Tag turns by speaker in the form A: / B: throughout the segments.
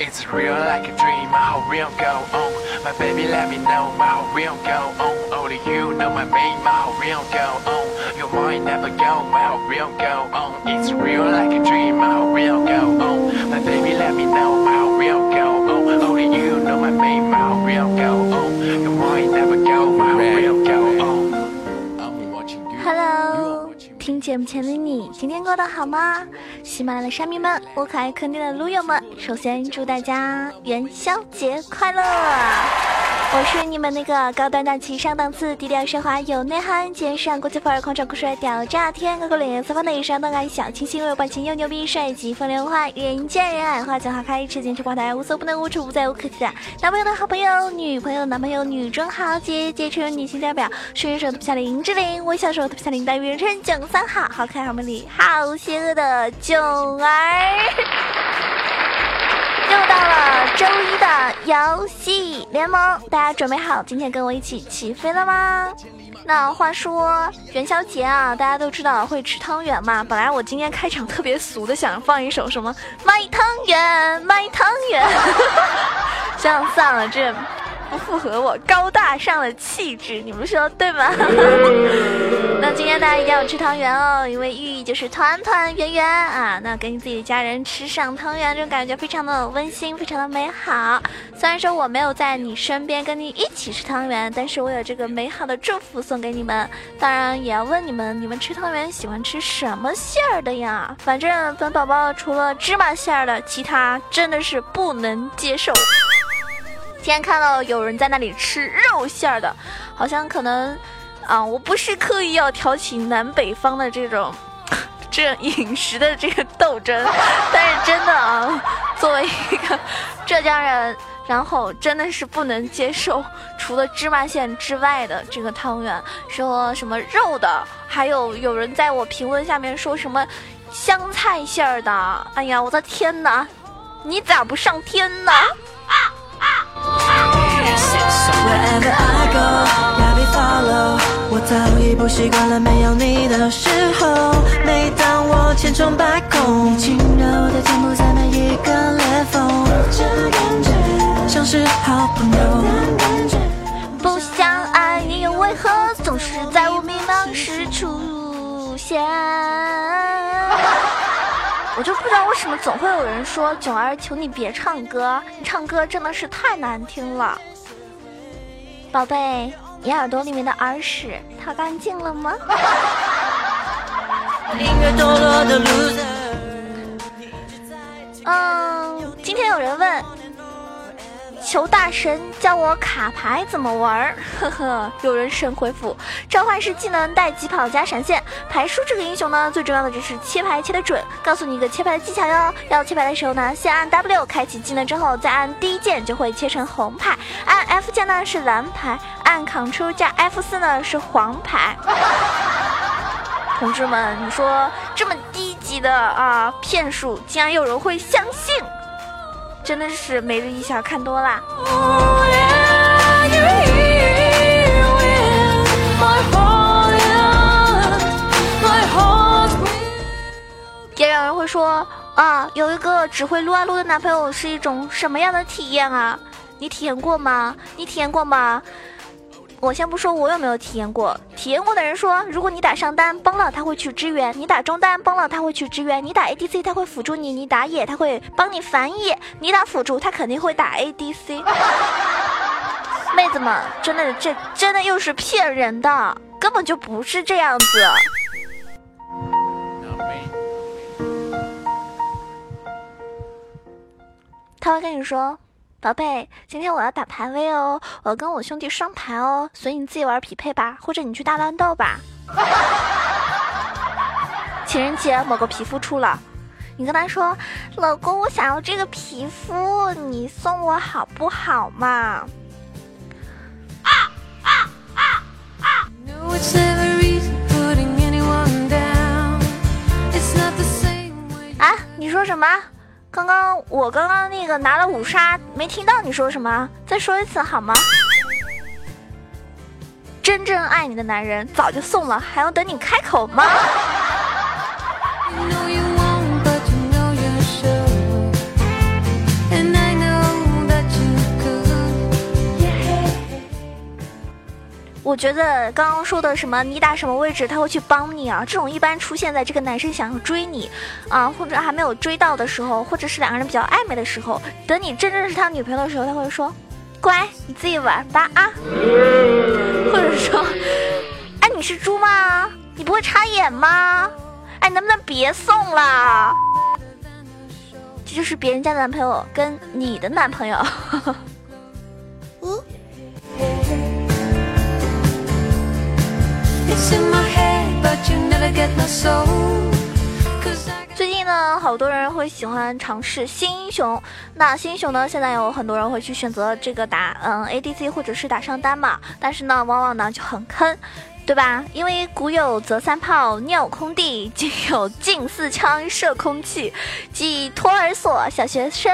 A: It's real like a dream, my whole real go on. My baby let me know my whole real go on. Oh, Only you know my name, my whole real go on. Your mind never go, my whole real go on. It's real like a dream, my whole real go on. My baby let me know my whole real go on. Oh, Only you know my name, my whole real go on. Your mind never go, my whole real
B: 听节目前的你，今天过得好吗？喜马拉雅的山迷们，我可爱坑爹的撸友们，首先祝大家元宵节快乐！我是你们那个高端大气上档次、低调奢华有内涵、肩上国际范儿、狂拽酷帅屌炸天、高高冷艳四方的上档爱小清新又有感情又牛逼、帅气风流坏、人见人爱、花见花开、吃尽吃花台、无所不能、无处不在、无可替代。男朋友的好朋友、女朋友男朋友、女中豪杰、杰出女性代表、顺手特别小的林志玲、微笑手特别小的大鱼人称囧三好、好可爱、好美丽、好邪恶的囧儿。到了周一的游戏联盟，大家准备好今天跟我一起起飞了吗？那话说元宵节啊，大家都知道会吃汤圆嘛。本来我今天开场特别俗的，想放一首什么卖汤圆卖汤圆，想想算了，这符合我高大上的气质，你们说对吗？那今天大家一定要吃汤圆哦，因为寓意就是团团圆圆啊。那跟你自己的家人吃上汤圆，这种感觉非常的温馨，非常的美好。虽然说我没有在你身边跟你一起吃汤圆，但是我有这个美好的祝福送给你们。当然也要问你们，你们吃汤圆喜欢吃什么馅儿的呀？反正本宝宝除了芝麻馅儿的，其他真的是不能接受。今天看到有人在那里吃肉馅儿的，好像可能，啊，我不是刻意要挑起南北方的这种，这饮食的这个斗争，但是真的啊，作为一个浙江人，然后真的是不能接受除了芝麻馅之外的这个汤圆，说什么肉的，还有有人在我评论下面说什么香菜馅儿的，哎呀，我的天哪，你咋不上天呢？
C: Wherever I go, follow。我早已不习惯了没有你的时候。每当我千疮百孔，你轻柔的肩部在每一个裂缝，这感觉像是好朋友。
B: 不相爱，你又为何总是在我迷茫时出现？我就不知道为什么总会有人说囧儿，求你别唱歌，你唱歌真的是太难听了。宝贝，你耳朵里面的耳屎掏干净了吗？嗯，今天有人问，求大神教我卡牌怎么玩儿？呵呵，有人神回复：召唤师技能带疾跑加闪现。牌叔这个英雄呢，最重要的就是切牌切得准。告诉你一个切牌的技巧哟，要切牌的时候呢，先按 W 开启技能之后，再按 D 键就会切成红牌，按 F 键呢是蓝牌，按 Ctrl 加 F 四呢是黄牌。同志们，你说这么低级的啊骗术，竟然有人会相信？真的是每日一笑看多啦。也有人会说啊，有一个只会撸啊撸的男朋友是一种什么样的体验啊？你体验过吗？你体验过吗？我先不说我有没有体验过，体验过的人说，如果你打上单崩了，他会去支援；你打中单崩了，他会去支援；你打 ADC，他会辅助你；你打野，他会帮你反野；你打辅助，他肯定会打 ADC。妹子们，真的这真的又是骗人的，根本就不是这样子。他会跟你说。宝贝，今天我要打排位哦，我要跟我兄弟双排哦，所以你自己玩匹配吧，或者你去大乱斗吧。情人节某个皮肤出了，你跟他说，老公，我想要这个皮肤，你送我好不好嘛？啊，你说什么？刚刚我刚刚那个拿了五杀，没听到你说什么，再说一次好吗？真正爱你的男人早就送了，还要等你开口吗？我觉得刚刚说的什么你打什么位置他会去帮你啊，这种一般出现在这个男生想要追你啊，或者还没有追到的时候，或者是两个人比较暧昧的时候，等你真正是他女朋友的时候，他会说，乖，你自己玩吧啊，或者说，哎，你是猪吗？你不会插眼吗？哎，能不能别送了？这就是别人家的男朋友跟你的男朋友。嗯最近呢，好多人会喜欢尝试新英雄。那新英雄呢，现在有很多人会去选择这个打嗯 ADC 或者是打上单嘛，但是呢，往往呢就很坑。对吧？因为古有择三炮尿空地，今有近四枪射空气，继托儿所、小学生，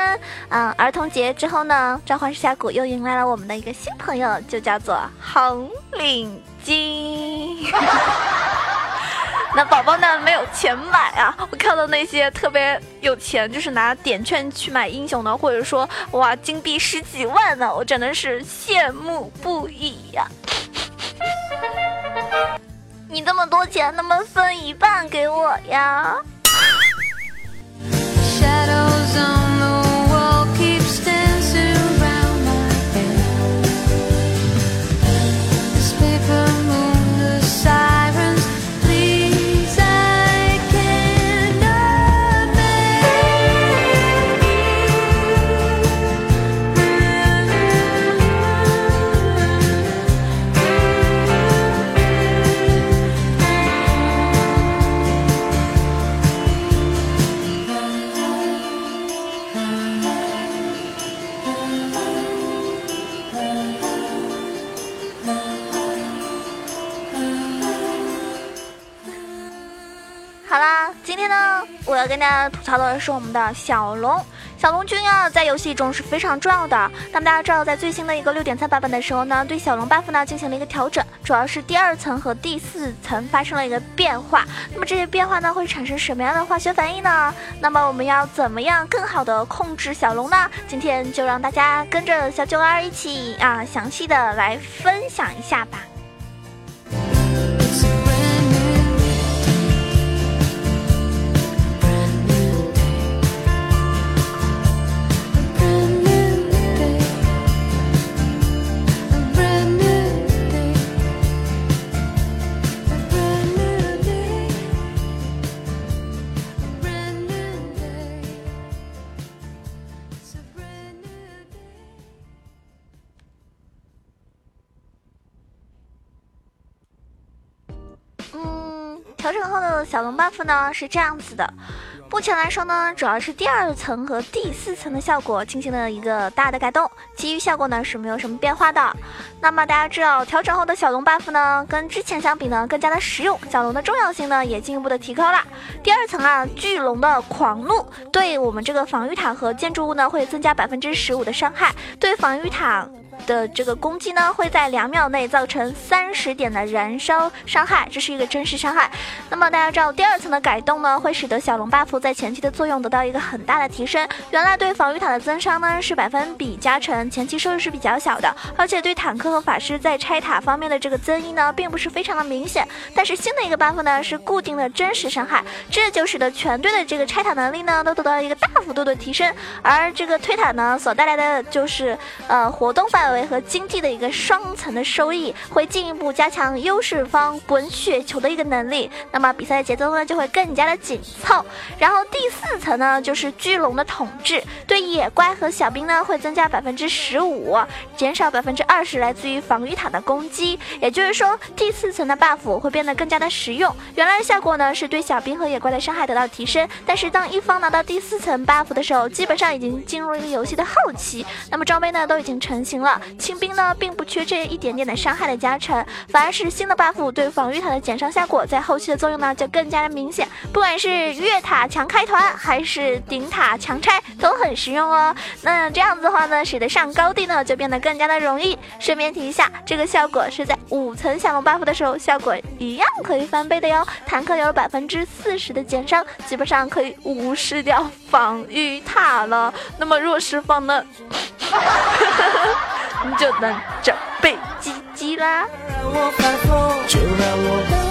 B: 嗯，儿童节之后呢，召唤师峡谷又迎来了我们的一个新朋友，就叫做红领巾。那宝宝呢没有钱买啊？我看到那些特别有钱，就是拿点券去买英雄的，或者说哇金币十几万呢，我真的是羡慕不已呀。你这么多钱，能不能分一半给我呀？要跟大家吐槽的是我们的小龙，小龙君啊，在游戏中是非常重要的。那么大家知道，在最新的一个六点三版本的时候呢，对小龙 buff 呢进行了一个调整，主要是第二层和第四层发生了一个变化。那么这些变化呢，会产生什么样的化学反应呢？那么我们要怎么样更好的控制小龙呢？今天就让大家跟着小九儿一起啊，详细的来分享一下吧。调整后的小龙 buff 呢是这样子的，目前来说呢，主要是第二层和第四层的效果进行了一个大的改动，其余效果呢是没有什么变化的。那么大家知道，调整后的小龙 buff 呢，跟之前相比呢更加的实用，小龙的重要性呢也进一步的提高了。第二层啊，巨龙的狂怒对我们这个防御塔和建筑物呢会增加百分之十五的伤害，对防御塔。的这个攻击呢，会在两秒内造成三十点的燃烧伤害，这是一个真实伤害。那么大家知道，第二层的改动呢，会使得小龙 buff 在前期的作用得到一个很大的提升。原来对防御塔的增伤呢是百分比加成，前期收益是比较小的，而且对坦克和法师在拆塔方面的这个增益呢，并不是非常的明显。但是新的一个 buff 呢，是固定的真实伤害，这就使得全队的这个拆塔能力呢，都得到一个大幅度的提升。而这个推塔呢，所带来的就是呃活动范围。和经济的一个双层的收益，会进一步加强优势方滚雪球的一个能力，那么比赛的节奏呢就会更加的紧凑。然后第四层呢就是巨龙的统治，对野怪和小兵呢会增加百分之十五，减少百分之二十来自于防御塔的攻击。也就是说第四层的 buff 会变得更加的实用。原来的效果呢是对小兵和野怪的伤害得到提升，但是当一方拿到第四层 buff 的时候，基本上已经进入了一个游戏的后期，那么装备呢都已经成型了。清兵呢，并不缺这一点点的伤害的加成，反而是新的 buff 对防御塔的减伤效果，在后期的作用呢就更加的明显。不管是越塔强开团，还是顶塔强拆，都很实用哦。那这样子的话呢，使得上高地呢就变得更加的容易。顺便提一下，这个效果是在五层小龙 buff 的时候，效果一样可以翻倍的哟。坦克有百分之四十的减伤，基本上可以无视掉防御塔了。那么弱势方呢？你就能准备鸡鸡
C: 啦？就让我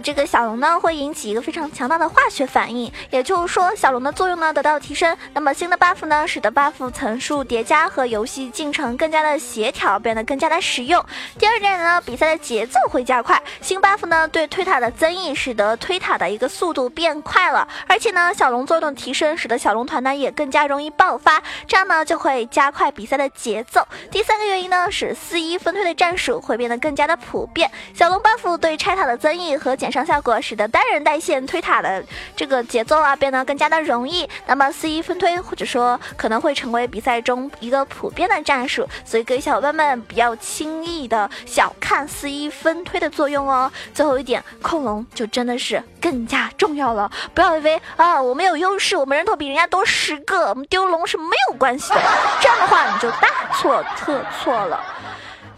B: 这个小龙呢，会引起一个非常强大的化学反应，也就是说，小龙的作用呢得到提升。那么新的 buff 呢，使得 buff 层数叠加和游戏进程更加的协调，变得更加的实用。第二点呢，比赛的节奏会加快。新 buff 呢对推塔的增益，使得推塔的一个速度变快了。而且呢，小龙作用提升，使得小龙团呢也更加容易爆发，这样呢就会加快比赛的节奏。第三个原因呢是四一分推的战术会变得更加的普遍。小龙 buff 对拆塔的增益和减伤效果，使得单人带线推塔的这个节奏啊变得更加的容易。那么四一分推或者说可能会成为比赛中一个普遍的战术，所以各位小伙伴们不要轻易的小看四一分推的作用哦。最后一点，控龙就真的是更加重要了，不要以为啊我们有优势，我们人头比人家多十个，我们丢龙是没有关系的，这样的话你就大错特错了。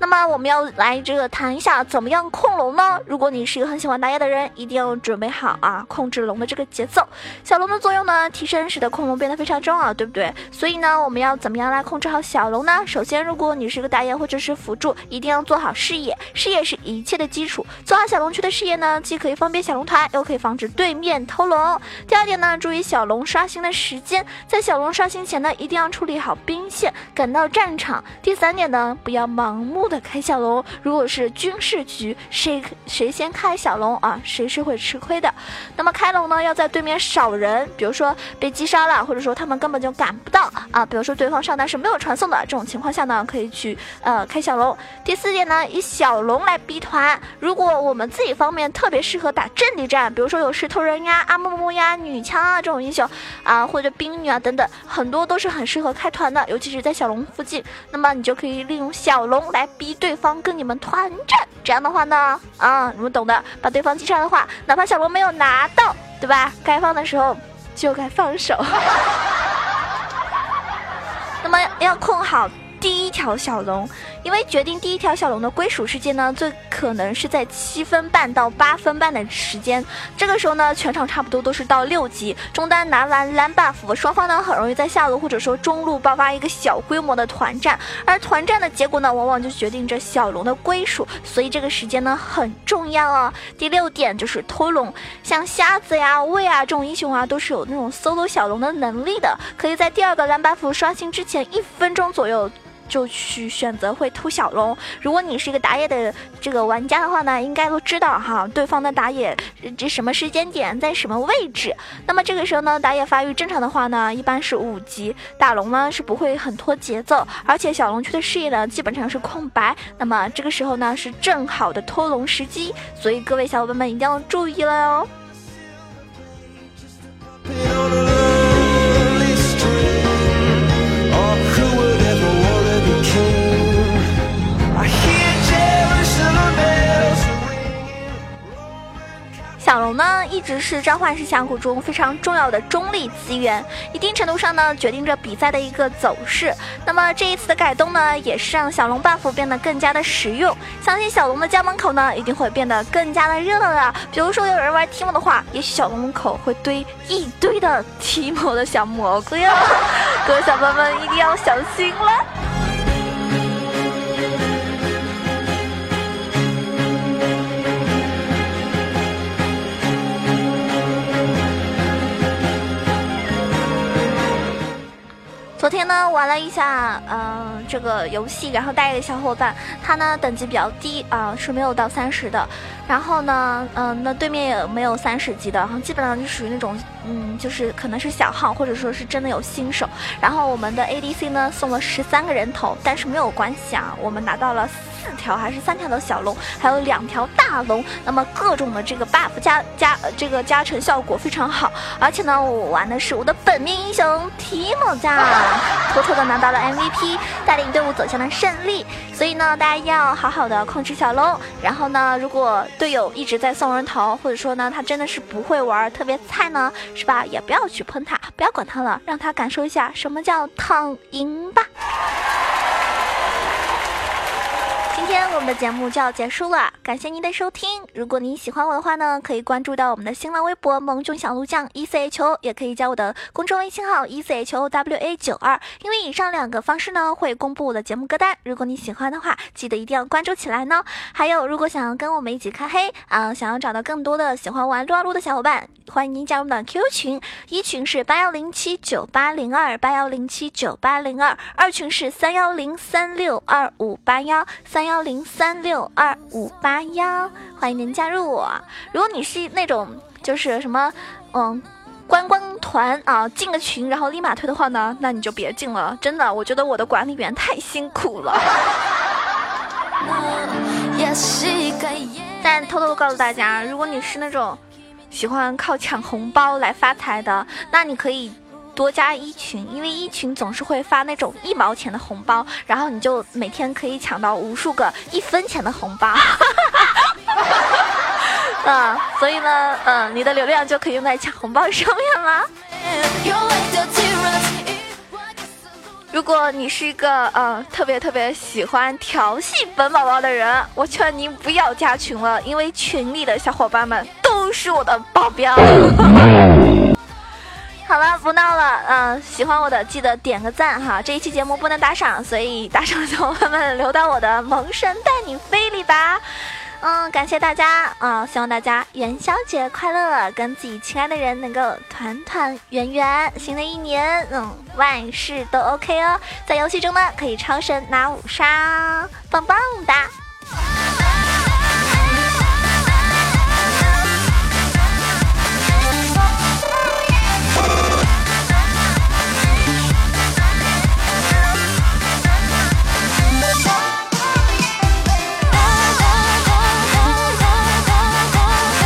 B: 那么我们要来这个谈一下怎么样控龙呢？如果你是一个很喜欢打野的人，一定要准备好啊，控制龙的这个节奏。小龙的作用呢，提升使得控龙变得非常重要，对不对？所以呢，我们要怎么样来控制好小龙呢？首先，如果你是个打野或者是辅助，一定要做好视野，视野是一切的基础。做好小龙区的视野呢，既可以方便小龙团，又可以防止对面偷龙。第二点呢，注意小龙刷新的时间，在小龙刷新前呢，一定要处理好兵线，赶到战场。第三点呢，不要盲目的开小龙，如果是军事局，谁谁先开小龙啊，谁是会吃亏的。那么开龙呢，要在对面少人，比如说被击杀了，或者说他们根本就赶不到啊，比如说对方上单是没有传送的这种情况下呢，可以去呃开小龙。第四点呢，以小龙来逼团。如果我们自己方面特别适合打阵地战，比如说有石头人呀、阿木木呀、女枪啊这种英雄啊，或者冰女啊等等，很多都是很适合开团的，尤其是在小龙附近。那么你就可以利用小龙来逼对方跟你们团战。这样的话呢，啊，你们懂的，把对方击杀的话，哪怕小罗没有拿到，对吧？该放的时候就该放手。那么要控好第一条小龙，因为决定第一条小龙的归属时间呢，最可能是在七分半到八分半的时间。这个时候呢，全场差不多都是到六级，中单拿完蓝 buff，双方呢很容易在下路或者说中路爆发一个小规模的团战，而团战的结果呢，往往就决定着小龙的归属，所以这个时间呢很重要哦。第六点就是偷龙，像瞎子呀、魏啊这种英雄啊，都是有那种 solo 小龙的能力的，可以在第二个蓝 buff 刷新之前一分钟左右。就去选择会偷小龙。如果你是一个打野的这个玩家的话呢，应该都知道哈，对方的打野这什么时间点在什么位置。那么这个时候呢，打野发育正常的话呢，一般是五级打龙呢是不会很拖节奏，而且小龙区的视野呢基本上是空白。那么这个时候呢是正好的偷龙时机，所以各位小伙伴们一定要注意了哟。是召唤师峡谷中非常重要的中立资源，一定程度上呢，决定着比赛的一个走势。那么这一次的改动呢，也是让小龙 buff 变得更加的实用。相信小龙的家门口呢，一定会变得更加的热闹的。比如说有人玩提莫的话，也许小龙门口会堆一堆的提莫的小蘑菇哟。各位小伙伴们一定要小心了。昨天呢玩了一下，呃，这个游戏，然后带一个小伙伴，他呢等级比较低啊、是没有到三十的。然后呢，嗯、那对面也没有三十级的，然后基本上就属于那种，嗯，就是可能是小号，或者说是真的有新手。然后我们的 ADC 呢送了十三个人头，但是没有关系啊，我们拿到了四条还是三条的小龙，还有两条大龙。那么各种的这个 buff 加加呃这个加成效果非常好，而且呢，我玩的是我的本命英雄提莫加，偷偷的拿到了 MVP，带领队伍走向了胜利。所以呢，大家要好好的控制小龙。然后呢，如果队友一直在送人头，或者说呢他真的是不会玩，特别菜呢，是吧？也不要去喷他，不要管他了，让他感受一下什么叫躺赢吧。今天我们的节目就要结束了，感谢您的收听。如果您喜欢我的话呢，可以关注到我们的新浪微博“萌囧小鹿酱 E C H O”，也可以加我的公众微信号 “E C H O W A 九二”。因为以上两个方式呢，会公布我的节目歌单。如果你喜欢的话，记得一定要关注起来呢。还有，如果想要跟我们一起开黑啊、想要找到更多的喜欢玩撸啊撸的小伙伴，欢迎您加入我们的 QQ 群，一群是八幺零七九八零二八幺零七九八零二，二群是三幺零三六二五八幺三幺零三六二五八幺，欢迎您加入我。如果你是那种就是什么，嗯。观光团啊，进个群然后立马退的话呢，那你就别进了。真的，我觉得我的管理员太辛苦了。但偷偷告诉大家，如果你是那种喜欢靠抢红包来发财的，那你可以多加一群，因为一群总是会发那种一毛钱的红包，然后你就每天可以抢到无数个一分钱的红包。嗯，所以呢，嗯，你的流量就可以用在抢红包上面了。如果你是一个呃特别特别喜欢调戏本宝宝的人，我劝您不要加群了，因为群里的小伙伴们是我的保镖。好了，不闹了，嗯、喜欢我的记得点个赞哈。这一期节目不能打赏，所以打赏的小伙伴们留到我的萌神带你飞里吧。嗯，感谢大家啊、希望大家元宵节快乐，跟自己亲爱的人能够团团圆圆。新的一年，嗯，万事都 OK 哦。在游戏中呢，可以超神拿五杀，棒棒哒。